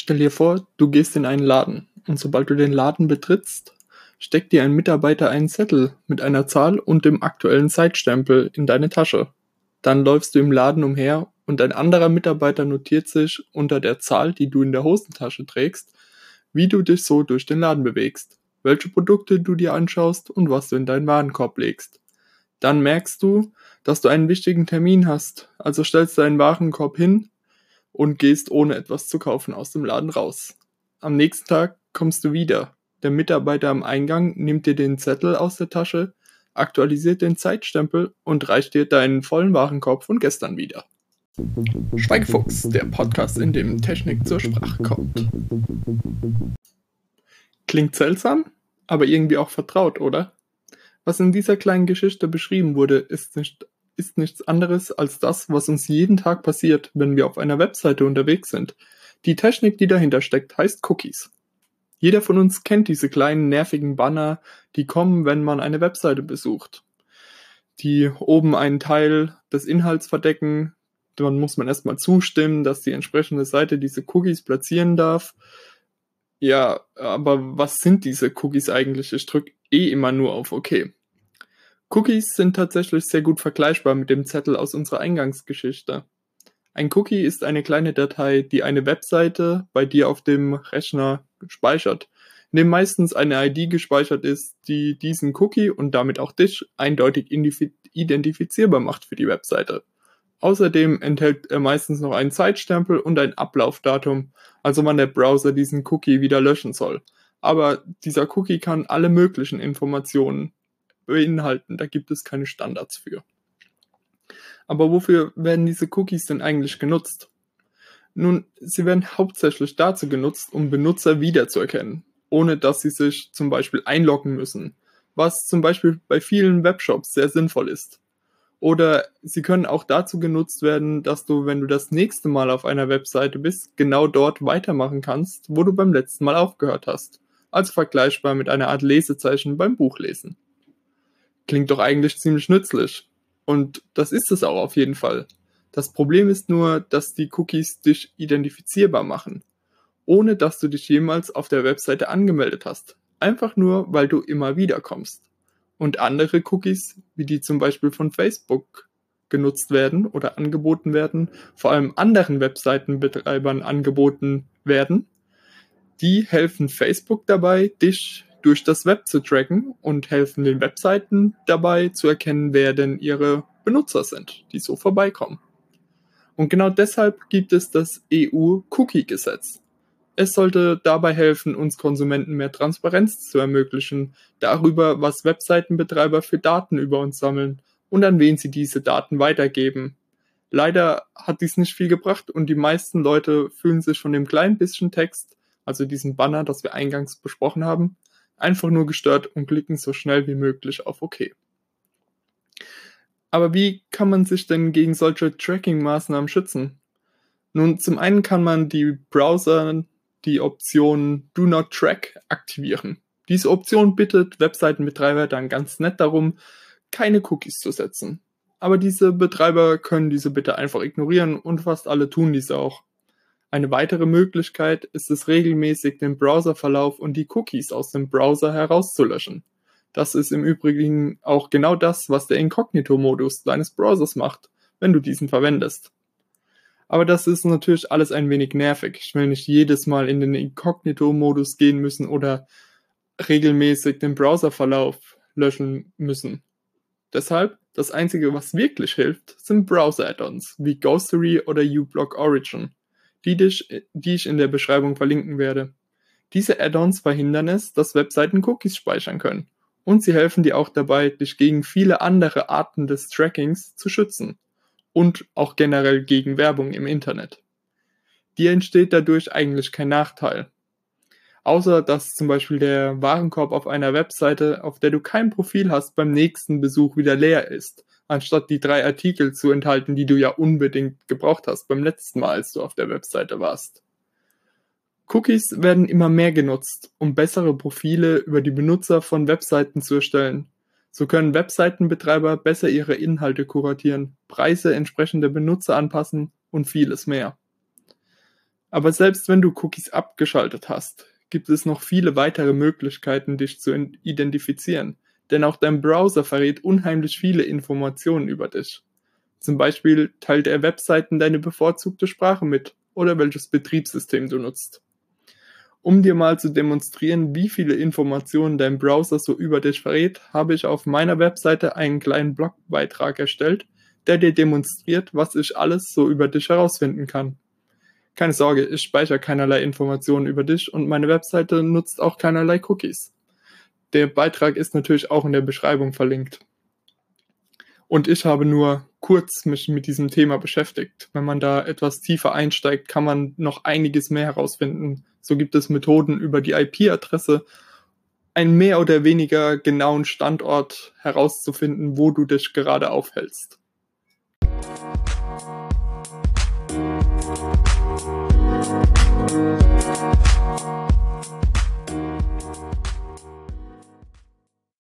Stell dir vor, du gehst in einen Laden und sobald du den Laden betrittst, steckt dir ein Mitarbeiter einen Zettel mit einer Zahl und dem aktuellen Zeitstempel in deine Tasche. Dann läufst du im Laden umher und ein anderer Mitarbeiter notiert sich unter der Zahl, die du in der Hosentasche trägst, wie du dich so durch den Laden bewegst, welche Produkte du dir anschaust und was du in deinen Warenkorb legst. Dann merkst du, dass du einen wichtigen Termin hast, also stellst deinen Warenkorb hin und gehst ohne etwas zu kaufen aus dem Laden raus. Am nächsten Tag kommst du wieder. Der Mitarbeiter am Eingang nimmt dir den Zettel aus der Tasche, aktualisiert den Zeitstempel und reicht dir deinen vollen Warenkorb von gestern wieder. Schweigefuchs, der Podcast, in dem Technik zur Sprache kommt. Klingt seltsam, aber irgendwie auch vertraut, oder? Was in dieser kleinen Geschichte beschrieben wurde, ist, nicht, ist nichts anderes als das, was uns jeden Tag passiert, wenn wir auf einer Webseite unterwegs sind. Die Technik, die dahinter steckt, heißt Cookies. Jeder von uns kennt diese kleinen nervigen Banner, die kommen, wenn man eine Webseite besucht. Die oben einen Teil des Inhalts verdecken, dann muss man erstmal zustimmen, dass die entsprechende Seite diese Cookies platzieren darf. Ja, aber was sind diese Cookies eigentlich? Ich drücke eh immer nur auf OK. Cookies sind tatsächlich sehr gut vergleichbar mit dem Zettel aus unserer Eingangsgeschichte. Ein Cookie ist eine kleine Datei, die eine Webseite bei dir auf dem Rechner speichert, in dem meistens eine ID gespeichert ist, die diesen Cookie und damit auch dich eindeutig identifizierbar macht für die Webseite. Außerdem enthält er meistens noch einen Zeitstempel und ein Ablaufdatum, also wann der Browser diesen Cookie wieder löschen soll. Aber dieser Cookie kann alle möglichen Informationen beinhalten, da gibt es keine Standards für. Aber wofür werden diese Cookies denn eigentlich genutzt? Nun, sie werden hauptsächlich dazu genutzt, um Benutzer wiederzuerkennen, ohne dass sie sich zum Beispiel einloggen müssen, was zum Beispiel bei vielen Webshops sehr sinnvoll ist. Oder sie können auch dazu genutzt werden, dass du, wenn du das nächste Mal auf einer Webseite bist, genau dort weitermachen kannst, wo du beim letzten Mal aufgehört hast. Also vergleichbar mit einer Art Lesezeichen beim Buchlesen. Klingt doch eigentlich ziemlich nützlich. Und das ist es auch auf jeden Fall. Das Problem ist nur, dass die Cookies dich identifizierbar machen, ohne dass du dich jemals auf der Webseite angemeldet hast. Einfach nur, weil du immer wieder kommst. Und andere Cookies, wie die zum Beispiel von Facebook genutzt werden oder angeboten werden, vor allem anderen Webseitenbetreibern angeboten werden, die helfen Facebook dabei, dich durch das Web zu tracken und helfen den Webseiten dabei zu erkennen, wer denn ihre Benutzer sind, die so vorbeikommen. Und genau deshalb gibt es das EU-Cookie-Gesetz. Es sollte dabei helfen, uns Konsumenten mehr Transparenz zu ermöglichen darüber, was Webseitenbetreiber für Daten über uns sammeln und an wen sie diese Daten weitergeben. Leider hat dies nicht viel gebracht und die meisten Leute fühlen sich von dem kleinen bisschen Text, also diesem Banner, das wir eingangs besprochen haben, einfach nur gestört und klicken so schnell wie möglich auf OK. Aber wie kann man sich denn gegen solche Tracking-Maßnahmen schützen? Nun, zum einen kann man die Browser die Option Do Not Track aktivieren. Diese Option bittet Webseitenbetreiber dann ganz nett darum, keine Cookies zu setzen. Aber diese Betreiber können diese Bitte einfach ignorieren und fast alle tun dies auch. Eine weitere Möglichkeit ist es regelmäßig, den Browserverlauf und die Cookies aus dem Browser herauszulöschen. Das ist im Übrigen auch genau das, was der Inkognito-Modus deines Browsers macht, wenn du diesen verwendest. Aber das ist natürlich alles ein wenig nervig. Ich will nicht jedes Mal in den Inkognito-Modus gehen müssen oder regelmäßig den Browserverlauf löschen müssen. Deshalb, das einzige, was wirklich hilft, sind Browser-Add-ons wie Ghostery oder uBlock Origin die, dich, die ich in der Beschreibung verlinken werde. Diese Add-ons verhindern es, dass Webseiten Cookies speichern können. Und sie helfen dir auch dabei, dich gegen viele andere Arten des Trackings zu schützen. Und auch generell gegen Werbung im Internet. Dir entsteht dadurch eigentlich kein Nachteil. Außer dass zum Beispiel der Warenkorb auf einer Webseite, auf der du kein Profil hast, beim nächsten Besuch wieder leer ist anstatt die drei Artikel zu enthalten, die du ja unbedingt gebraucht hast beim letzten Mal, als du auf der Webseite warst. Cookies werden immer mehr genutzt, um bessere Profile über die Benutzer von Webseiten zu erstellen. So können Webseitenbetreiber besser ihre Inhalte kuratieren, Preise entsprechend der Benutzer anpassen und vieles mehr. Aber selbst wenn du Cookies abgeschaltet hast, gibt es noch viele weitere Möglichkeiten, dich zu identifizieren, denn auch dein Browser verrät unheimlich viele Informationen über dich. Zum Beispiel teilt er Webseiten deine bevorzugte Sprache mit oder welches Betriebssystem du nutzt. Um dir mal zu demonstrieren, wie viele Informationen dein Browser so über dich verrät, habe ich auf meiner Webseite einen kleinen Blogbeitrag erstellt, der dir demonstriert, was ich alles so über dich herausfinden kann. Keine Sorge, ich speichere keinerlei Informationen über dich und meine Webseite nutzt auch keinerlei Cookies. Der Beitrag ist natürlich auch in der Beschreibung verlinkt. Und ich habe nur kurz mich mit diesem Thema beschäftigt. Wenn man da etwas tiefer einsteigt, kann man noch einiges mehr herausfinden. So gibt es Methoden über die IP-Adresse, einen mehr oder weniger genauen Standort herauszufinden, wo du dich gerade aufhältst.